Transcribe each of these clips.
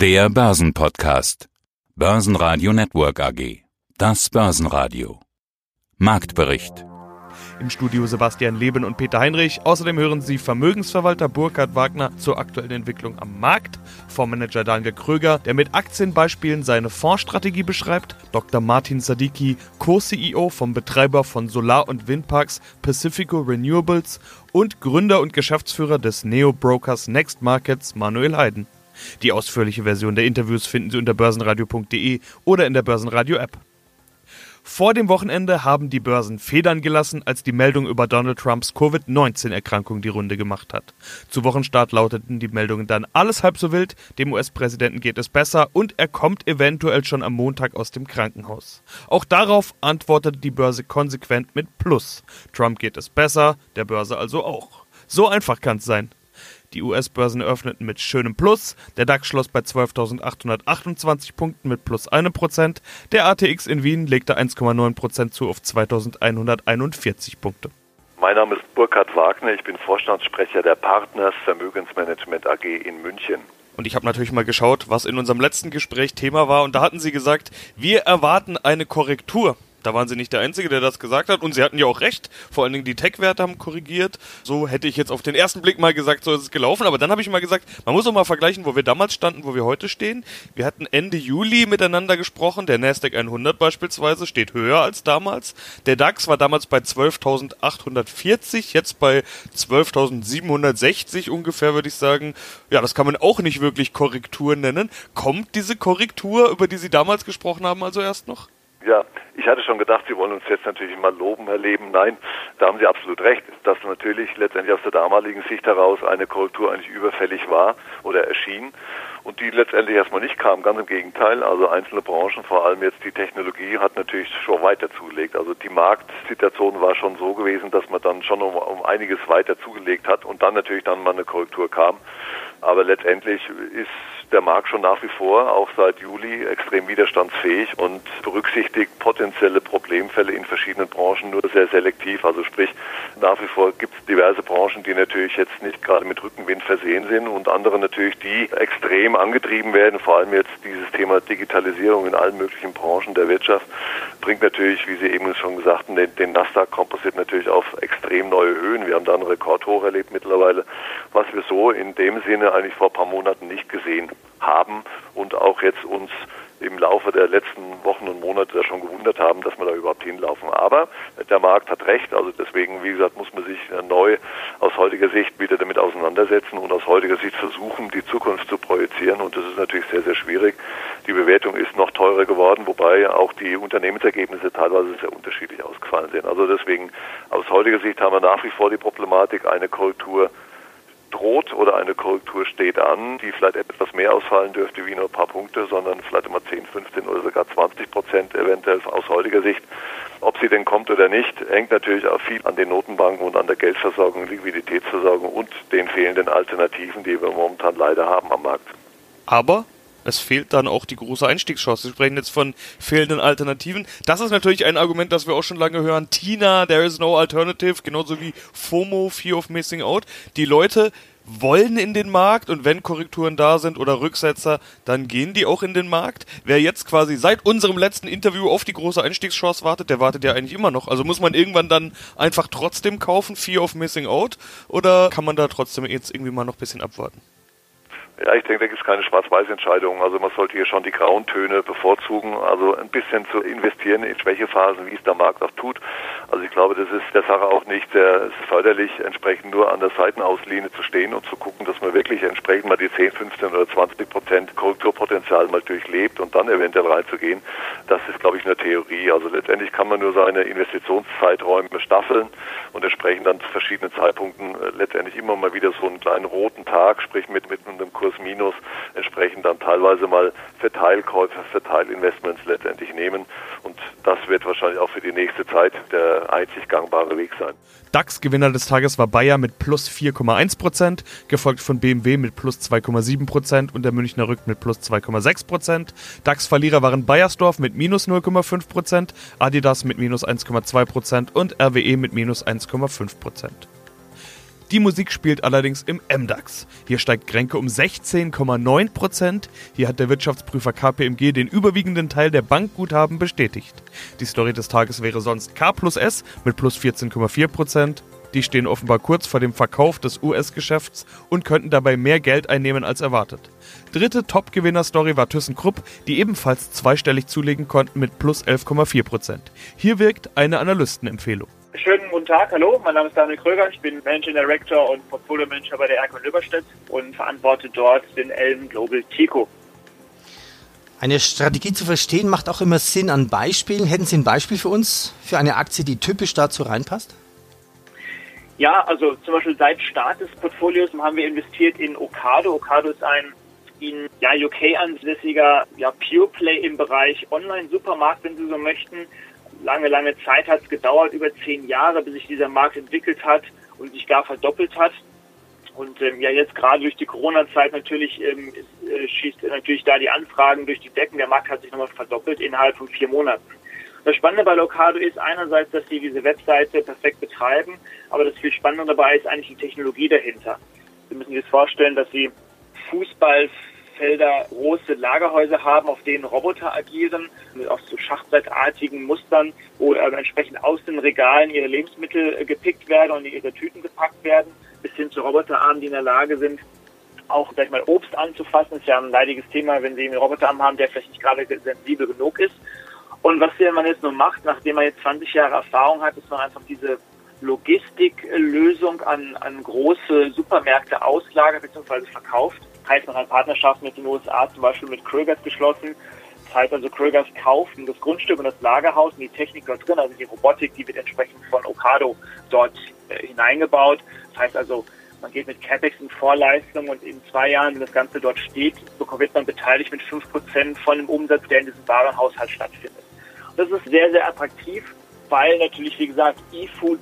Der Börsenpodcast. Börsenradio Network AG. Das Börsenradio. Marktbericht. Im Studio Sebastian Leben und Peter Heinrich. Außerdem hören Sie Vermögensverwalter Burkhard Wagner zur aktuellen Entwicklung am Markt, Fondsmanager Daniel Kröger, der mit Aktienbeispielen seine Fondsstrategie beschreibt, Dr. Martin Sadiki, Co-CEO vom Betreiber von Solar- und Windparks Pacifico Renewables und Gründer und Geschäftsführer des Neo-Brokers Next Markets Manuel Heiden. Die ausführliche Version der Interviews finden Sie unter börsenradio.de oder in der Börsenradio-App. Vor dem Wochenende haben die Börsen Federn gelassen, als die Meldung über Donald Trumps Covid-19-Erkrankung die Runde gemacht hat. Zu Wochenstart lauteten die Meldungen dann alles halb so wild, dem US-Präsidenten geht es besser und er kommt eventuell schon am Montag aus dem Krankenhaus. Auch darauf antwortete die Börse konsequent mit Plus. Trump geht es besser, der Börse also auch. So einfach kann es sein. Die US-Börsen eröffneten mit schönem Plus. Der DAX schloss bei 12.828 Punkten mit plus 1%. Der ATX in Wien legte 1,9% zu auf 2.141 Punkte. Mein Name ist Burkhard Wagner. Ich bin Vorstandssprecher der Partners Vermögensmanagement AG in München. Und ich habe natürlich mal geschaut, was in unserem letzten Gespräch Thema war. Und da hatten Sie gesagt, wir erwarten eine Korrektur. Da waren sie nicht der Einzige, der das gesagt hat. Und sie hatten ja auch recht. Vor allen Dingen die Tech-Werte haben korrigiert. So hätte ich jetzt auf den ersten Blick mal gesagt, so ist es gelaufen. Aber dann habe ich mal gesagt, man muss auch mal vergleichen, wo wir damals standen, wo wir heute stehen. Wir hatten Ende Juli miteinander gesprochen. Der Nasdaq 100 beispielsweise steht höher als damals. Der DAX war damals bei 12.840, jetzt bei 12.760 ungefähr, würde ich sagen. Ja, das kann man auch nicht wirklich Korrektur nennen. Kommt diese Korrektur, über die Sie damals gesprochen haben, also erst noch? Ja, ich hatte schon gedacht, Sie wollen uns jetzt natürlich mal loben, Herr Leben. Nein, da haben Sie absolut recht, dass natürlich letztendlich aus der damaligen Sicht heraus eine Korrektur eigentlich überfällig war oder erschien und die letztendlich erstmal nicht kam. Ganz im Gegenteil. Also einzelne Branchen, vor allem jetzt die Technologie, hat natürlich schon weiter zugelegt. Also die Marktsituation war schon so gewesen, dass man dann schon um, um einiges weiter zugelegt hat und dann natürlich dann mal eine Korrektur kam. Aber letztendlich ist der Markt schon nach wie vor, auch seit Juli, extrem widerstandsfähig und berücksichtigt potenzielle Problemfälle in verschiedenen Branchen nur sehr selektiv. Also sprich, nach wie vor gibt es diverse Branchen, die natürlich jetzt nicht gerade mit Rückenwind versehen sind und andere natürlich, die extrem angetrieben werden. Vor allem jetzt dieses Thema Digitalisierung in allen möglichen Branchen der Wirtschaft bringt natürlich, wie Sie eben schon gesagt haben, den, den Nasdaq Composite natürlich auf extrem neue Höhen. Wir haben da einen Rekordhoch erlebt mittlerweile, was wir so in dem Sinne eigentlich vor ein paar Monaten nicht gesehen haben und auch jetzt uns im Laufe der letzten Wochen und Monate schon gewundert haben, dass wir da überhaupt hinlaufen. Aber der Markt hat recht, also deswegen, wie gesagt, muss man sich neu aus heutiger Sicht wieder damit auseinandersetzen und aus heutiger Sicht versuchen, die Zukunft zu projizieren. Und das ist natürlich sehr, sehr schwierig. Die Bewertung ist noch teurer geworden, wobei auch die Unternehmensergebnisse teilweise sehr unterschiedlich ausgefallen sind. Also deswegen, aus heutiger Sicht haben wir nach wie vor die Problematik, eine Korrektur droht oder eine Korrektur steht an, die vielleicht etwas mehr ausfallen dürfte wie nur ein paar Punkte, sondern vielleicht immer 10, 15 oder sogar 20 Prozent eventuell aus heutiger Sicht. Ob sie denn kommt oder nicht, hängt natürlich auch viel an den Notenbanken und an der Geldversorgung, Liquiditätsversorgung und den fehlenden Alternativen, die wir momentan leider haben am Markt. Aber es fehlt dann auch die große Einstiegschance. Sie sprechen jetzt von fehlenden Alternativen. Das ist natürlich ein Argument, das wir auch schon lange hören. Tina, there is no alternative, genauso wie FOMO, Fear of Missing Out. Die Leute wollen in den Markt und wenn Korrekturen da sind oder Rücksetzer, dann gehen die auch in den Markt. Wer jetzt quasi seit unserem letzten Interview auf die große Einstiegschance wartet, der wartet ja eigentlich immer noch. Also muss man irgendwann dann einfach trotzdem kaufen, Fear of Missing Out, oder kann man da trotzdem jetzt irgendwie mal noch ein bisschen abwarten? Ja, ich denke, da gibt es keine Schwarz-Weiß-Entscheidung. Also man sollte hier schon die grauen Töne bevorzugen, also ein bisschen zu investieren in Schwächephasen, wie es der Markt auch tut. Also ich glaube, das ist der Sache auch nicht sehr förderlich, entsprechend nur an der Seitenauslinie zu stehen und zu gucken, dass man wirklich entsprechend mal die 10, 15 oder 20 Prozent Korrekturpotenzial mal durchlebt und dann eventuell reinzugehen. Das ist, glaube ich, eine Theorie. Also letztendlich kann man nur seine Investitionszeiträume staffeln und entsprechend dann zu verschiedenen Zeitpunkten äh, letztendlich immer mal wieder so einen kleinen roten Tag, sprich mit, mit einem Kurs minus entsprechend dann teilweise mal für Teilkäufe, für Teilinvestments letztendlich nehmen. Und das wird wahrscheinlich auch für die nächste Zeit der einzig gangbare Weg sein. DAX-Gewinner des Tages war Bayer mit plus 4,1%, gefolgt von BMW mit plus 2,7% und der Münchner Rück mit plus 2,6%. DAX-Verlierer waren Bayersdorf mit minus 0,5%, Adidas mit minus 1,2% und RWE mit minus 1,5%. Die Musik spielt allerdings im MDAX. Hier steigt Grenke um 16,9 Prozent. Hier hat der Wirtschaftsprüfer KPMG den überwiegenden Teil der Bankguthaben bestätigt. Die Story des Tages wäre sonst K plus S mit plus 14,4 Prozent. Die stehen offenbar kurz vor dem Verkauf des US-Geschäfts und könnten dabei mehr Geld einnehmen als erwartet. Dritte Top-Gewinner-Story war ThyssenKrupp, die ebenfalls zweistellig zulegen konnten mit plus 11,4 Prozent. Hier wirkt eine Analystenempfehlung. Schönen guten Tag, hallo, mein Name ist Daniel Kröger, ich bin Managing Director und Portfolio Manager bei der Erkon Lüberstedt und verantworte dort den Elm Global Tico. Eine Strategie zu verstehen macht auch immer Sinn an Beispielen. Hätten Sie ein Beispiel für uns, für eine Aktie, die typisch dazu reinpasst? Ja, also zum Beispiel seit Start des Portfolios haben wir investiert in Ocado. Ocado ist ein in ja, UK ansässiger ja, Pure Play im Bereich Online-Supermarkt, wenn Sie so möchten. Lange, lange Zeit hat es gedauert, über zehn Jahre, bis sich dieser Markt entwickelt hat und sich gar verdoppelt hat. Und ähm, ja, jetzt gerade durch die Corona-Zeit natürlich ähm, äh, schießt natürlich da die Anfragen durch die Decken. Der Markt hat sich nochmal verdoppelt innerhalb von vier Monaten. Das Spannende bei Locado ist einerseits, dass sie diese Webseite perfekt betreiben, aber das viel Spannende dabei ist eigentlich die Technologie dahinter. Sie müssen sich das vorstellen, dass sie Fußballfelder große Lagerhäuser haben, auf denen Roboter agieren, mit auch so schachbrettartigen Mustern, wo äh, entsprechend aus den Regalen ihre Lebensmittel äh, gepickt werden und ihre Tüten gepackt werden, bis hin zu Roboterarmen, die in der Lage sind, auch gleich mal Obst anzufassen. Das ist ja ein leidiges Thema, wenn Sie einen Roboterarm haben, der vielleicht nicht gerade sensibel genug ist. Und was man jetzt nur macht, nachdem man jetzt 20 Jahre Erfahrung hat, ist man einfach diese Logistiklösung an, an große Supermärkte auslagert bzw. verkauft. Heißt, man hat Partnerschaften mit den USA, zum Beispiel mit Krögers geschlossen. Das heißt also, Krögers kauft das Grundstück und das Lagerhaus und die Technik dort drin, also die Robotik, die wird entsprechend von Okado dort äh, hineingebaut. Das heißt also, man geht mit CapEx in Vorleistung und in zwei Jahren, wenn das Ganze dort steht, wird man beteiligt mit fünf Prozent von dem Umsatz, der in diesem Warenhaushalt stattfindet. Das ist sehr, sehr attraktiv, weil natürlich, wie gesagt, E-Food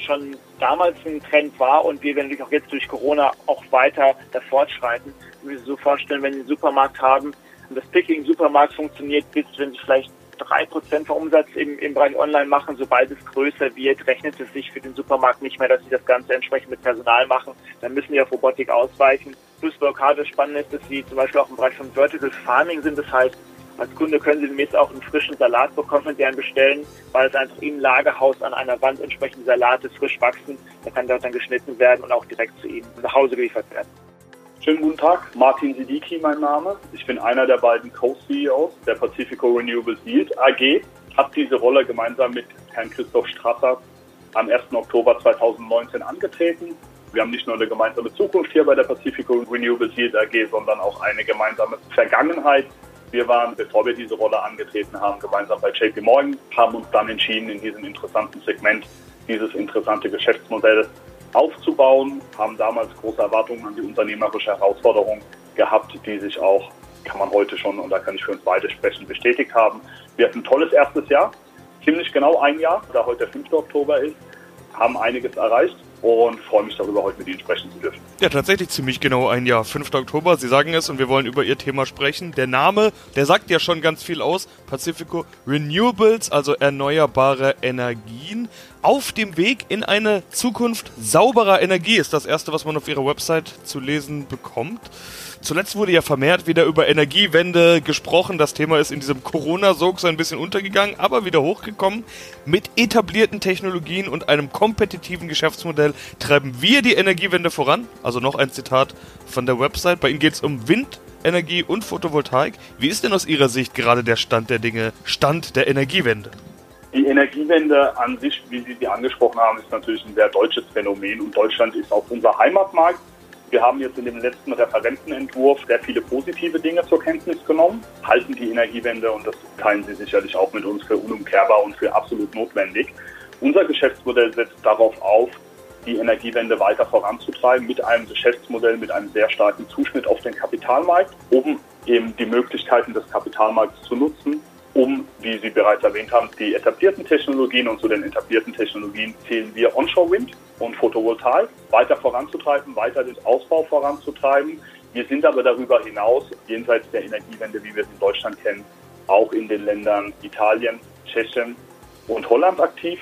schon damals ein Trend war und wir werden auch jetzt durch Corona auch weiter da fortschreiten. Wir müssen so vorstellen, wenn Sie einen Supermarkt haben und das Picking Supermarkt funktioniert, bis wenn Sie vielleicht drei Prozent vom Umsatz im, im Bereich Online machen, sobald es größer wird, rechnet es sich für den Supermarkt nicht mehr, dass sie das Ganze entsprechend mit Personal machen. Dann müssen die auf Robotik ausweichen. Plus Blockade spannend ist, dass sie zum Beispiel auch im Bereich von Vertical Farming sind. Das heißt, als Kunde können Sie demnächst auch einen frischen Salat bekommen und deren bestellen, weil es einfach im Lagerhaus an einer Wand entsprechende Salate frisch wachsen. Da kann dort dann geschnitten werden und auch direkt zu Ihnen nach Hause geliefert werden. Schönen guten Tag, Martin Sidiki mein Name. Ich bin einer der beiden Co-CEOs der Pacifico Renewables Yield AG. Habe diese Rolle gemeinsam mit Herrn Christoph Strasser am 1. Oktober 2019 angetreten. Wir haben nicht nur eine gemeinsame Zukunft hier bei der Pacifico Renewables Yield AG, sondern auch eine gemeinsame Vergangenheit wir waren, bevor wir diese Rolle angetreten haben, gemeinsam bei JP Morgan, haben uns dann entschieden, in diesem interessanten Segment dieses interessante Geschäftsmodell aufzubauen, haben damals große Erwartungen an die unternehmerische Herausforderung gehabt, die sich auch, kann man heute schon, und da kann ich für uns beide sprechen, bestätigt haben. Wir hatten ein tolles erstes Jahr, ziemlich genau ein Jahr, da heute der 5. Oktober ist, haben einiges erreicht und freue mich darüber, heute mit Ihnen sprechen zu dürfen. Ja, tatsächlich ziemlich genau ein Jahr. 5. Oktober, Sie sagen es und wir wollen über Ihr Thema sprechen. Der Name, der sagt ja schon ganz viel aus. Pacifico Renewables, also erneuerbare Energien. Auf dem Weg in eine Zukunft sauberer Energie ist das erste, was man auf Ihrer Website zu lesen bekommt. Zuletzt wurde ja vermehrt wieder über Energiewende gesprochen. Das Thema ist in diesem Corona-Sog so ein bisschen untergegangen, aber wieder hochgekommen. Mit etablierten Technologien und einem kompetitiven Geschäftsmodell treiben wir die Energiewende voran. Also noch ein Zitat von der Website. Bei Ihnen geht es um Windenergie und Photovoltaik. Wie ist denn aus Ihrer Sicht gerade der Stand der Dinge, Stand der Energiewende? Die Energiewende an sich, wie Sie sie angesprochen haben, ist natürlich ein sehr deutsches Phänomen und Deutschland ist auch unser Heimatmarkt. Wir haben jetzt in dem letzten Referentenentwurf sehr viele positive Dinge zur Kenntnis genommen, halten die Energiewende, und das teilen Sie sicherlich auch mit uns, für unumkehrbar und für absolut notwendig. Unser Geschäftsmodell setzt darauf auf, die Energiewende weiter voranzutreiben mit einem Geschäftsmodell, mit einem sehr starken Zuschnitt auf den Kapitalmarkt, um eben die Möglichkeiten des Kapitalmarkts zu nutzen, um, wie Sie bereits erwähnt haben, die etablierten Technologien. Und zu den etablierten Technologien zählen wir Onshore Wind und Photovoltaik. Weiter voranzutreiben, weiter den Ausbau voranzutreiben. Wir sind aber darüber hinaus, jenseits der Energiewende, wie wir es in Deutschland kennen, auch in den Ländern Italien, Tschechien und Holland aktiv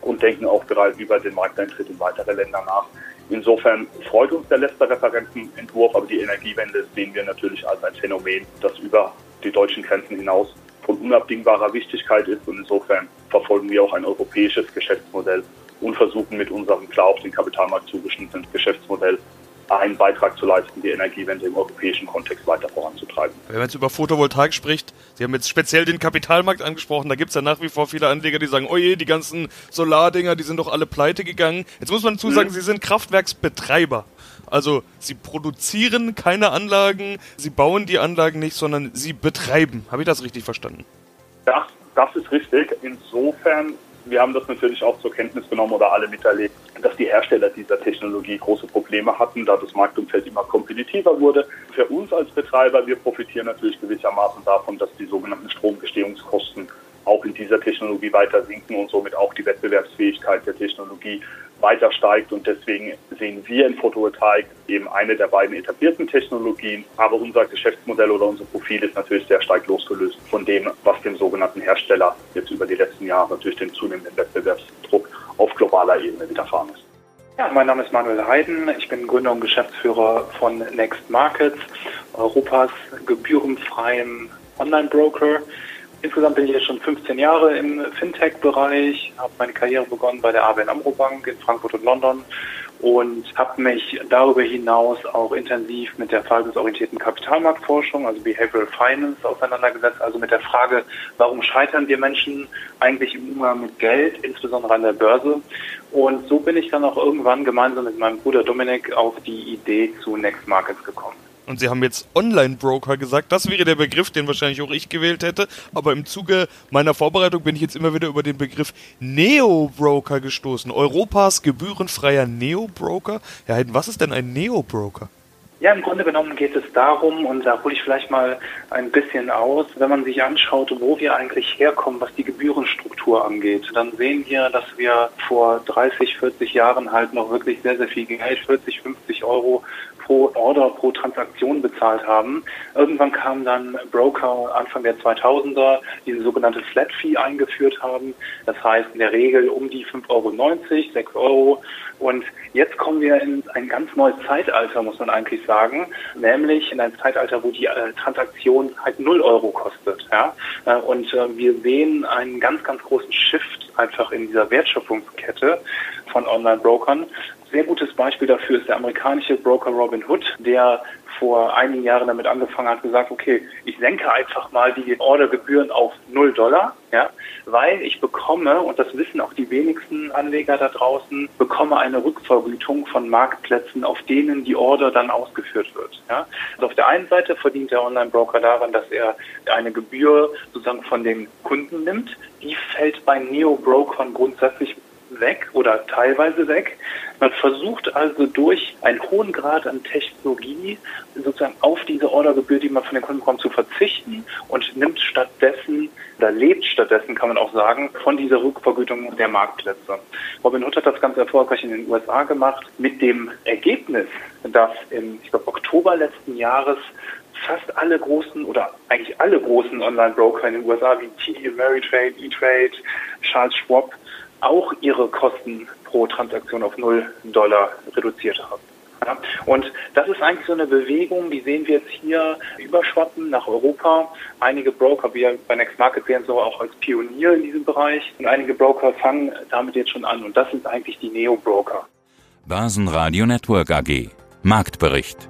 und denken auch bereits über den Markteintritt in weitere Länder nach, Insofern freut uns der letzte Referentenentwurf, aber die Energiewende sehen wir natürlich als ein Phänomen, das über die deutschen Grenzen hinaus von unabdingbarer Wichtigkeit ist. Und insofern verfolgen wir auch ein europäisches Geschäftsmodell und versuchen mit unserem klar auf den Kapitalmarkt zugeschnittenen Geschäftsmodell einen Beitrag zu leisten, die Energiewende im europäischen Kontext weiter voranzutreiben. Wenn man jetzt über Photovoltaik spricht, Sie haben jetzt speziell den Kapitalmarkt angesprochen, da gibt es ja nach wie vor viele Anleger, die sagen, oje, die ganzen Solardinger, die sind doch alle pleite gegangen. Jetzt muss man dazu sagen, mhm. Sie sind Kraftwerksbetreiber. Also sie produzieren keine Anlagen, sie bauen die Anlagen nicht, sondern sie betreiben. Habe ich das richtig verstanden? Ja, das ist richtig. Insofern wir haben das natürlich auch zur Kenntnis genommen oder alle miterlebt, dass die Hersteller dieser Technologie große Probleme hatten, da das Marktumfeld immer kompetitiver wurde. Für uns als Betreiber, wir profitieren natürlich gewissermaßen davon, dass die sogenannten Stromgestehungskosten auch in dieser Technologie weiter sinken und somit auch die Wettbewerbsfähigkeit der Technologie weiter steigt. Und deswegen sehen wir in Photovoltaik eben eine der beiden etablierten Technologien. Aber unser Geschäftsmodell oder unser Profil ist natürlich sehr stark losgelöst von dem, was dem sogenannten Hersteller jetzt über die letzten Jahre natürlich den zunehmenden Wettbewerbsdruck auf globaler Ebene widerfahren ist. Ja, mein Name ist Manuel Heiden. Ich bin Gründer und Geschäftsführer von Next Markets, Europas gebührenfreien Online-Broker. Insgesamt bin ich jetzt schon 15 Jahre im Fintech-Bereich, habe meine Karriere begonnen bei der ABN AMRO Bank in Frankfurt und London und habe mich darüber hinaus auch intensiv mit der verhaltensorientierten Kapitalmarktforschung, also Behavioral Finance, auseinandergesetzt, also mit der Frage, warum scheitern wir Menschen eigentlich im Umgang mit Geld, insbesondere an der Börse. Und so bin ich dann auch irgendwann gemeinsam mit meinem Bruder Dominik auf die Idee zu Next Markets gekommen. Und Sie haben jetzt Online-Broker gesagt. Das wäre der Begriff, den wahrscheinlich auch ich gewählt hätte. Aber im Zuge meiner Vorbereitung bin ich jetzt immer wieder über den Begriff Neo-Broker gestoßen. Europas gebührenfreier Neo-Broker. Herr Heiden, was ist denn ein Neo-Broker? Ja, im Grunde genommen geht es darum, und da hole ich vielleicht mal ein bisschen aus, wenn man sich anschaut, wo wir eigentlich herkommen, was die Gebührenstruktur angeht, dann sehen wir, dass wir vor 30, 40 Jahren halt noch wirklich sehr, sehr viel Geld, 40, 50 Euro pro Order, pro Transaktion bezahlt haben. Irgendwann kamen dann Broker Anfang der 2000er, die eine sogenannte Flat Fee eingeführt haben. Das heißt in der Regel um die 5,90 Euro, 6 Euro. Und jetzt kommen wir in ein ganz neues Zeitalter, muss man eigentlich sagen, nämlich in ein Zeitalter, wo die äh, Transaktion halt 0 Euro kostet. Ja? Äh, und äh, wir sehen einen ganz, ganz großen Shift einfach in dieser Wertschöpfungskette von Online-Brokern sehr gutes Beispiel dafür ist der amerikanische Broker Robin Hood, der vor einigen Jahren damit angefangen hat, gesagt, okay, ich senke einfach mal die Ordergebühren auf 0 Dollar, ja, weil ich bekomme, und das wissen auch die wenigsten Anleger da draußen, bekomme eine Rückvergütung von Marktplätzen, auf denen die Order dann ausgeführt wird. Ja. Also auf der einen Seite verdient der Online-Broker daran, dass er eine Gebühr sozusagen von den Kunden nimmt. Die fällt bei Neo-Brokern grundsätzlich weg oder teilweise weg. Man versucht also durch einen hohen Grad an Technologie sozusagen auf diese Ordergebühr, die man von den Kunden bekommt, zu verzichten und nimmt stattdessen oder lebt stattdessen, kann man auch sagen, von dieser Rückvergütung der Marktplätze. Robin Hood hat das ganz erfolgreich in den USA gemacht mit dem Ergebnis, dass im ich glaube, Oktober letzten Jahres fast alle großen oder eigentlich alle großen Online-Broker in den USA wie TD Ameritrade, E-Trade, Charles Schwab auch ihre Kosten pro Transaktion auf 0 Dollar reduziert haben. Ja, und das ist eigentlich so eine Bewegung, die sehen wir jetzt hier überschwappen nach Europa. Einige Broker, wir bei Next Market sehen so auch als Pionier in diesem Bereich. Und einige Broker fangen damit jetzt schon an. Und das sind eigentlich die Neo-Broker. Börsenradio Network AG. Marktbericht.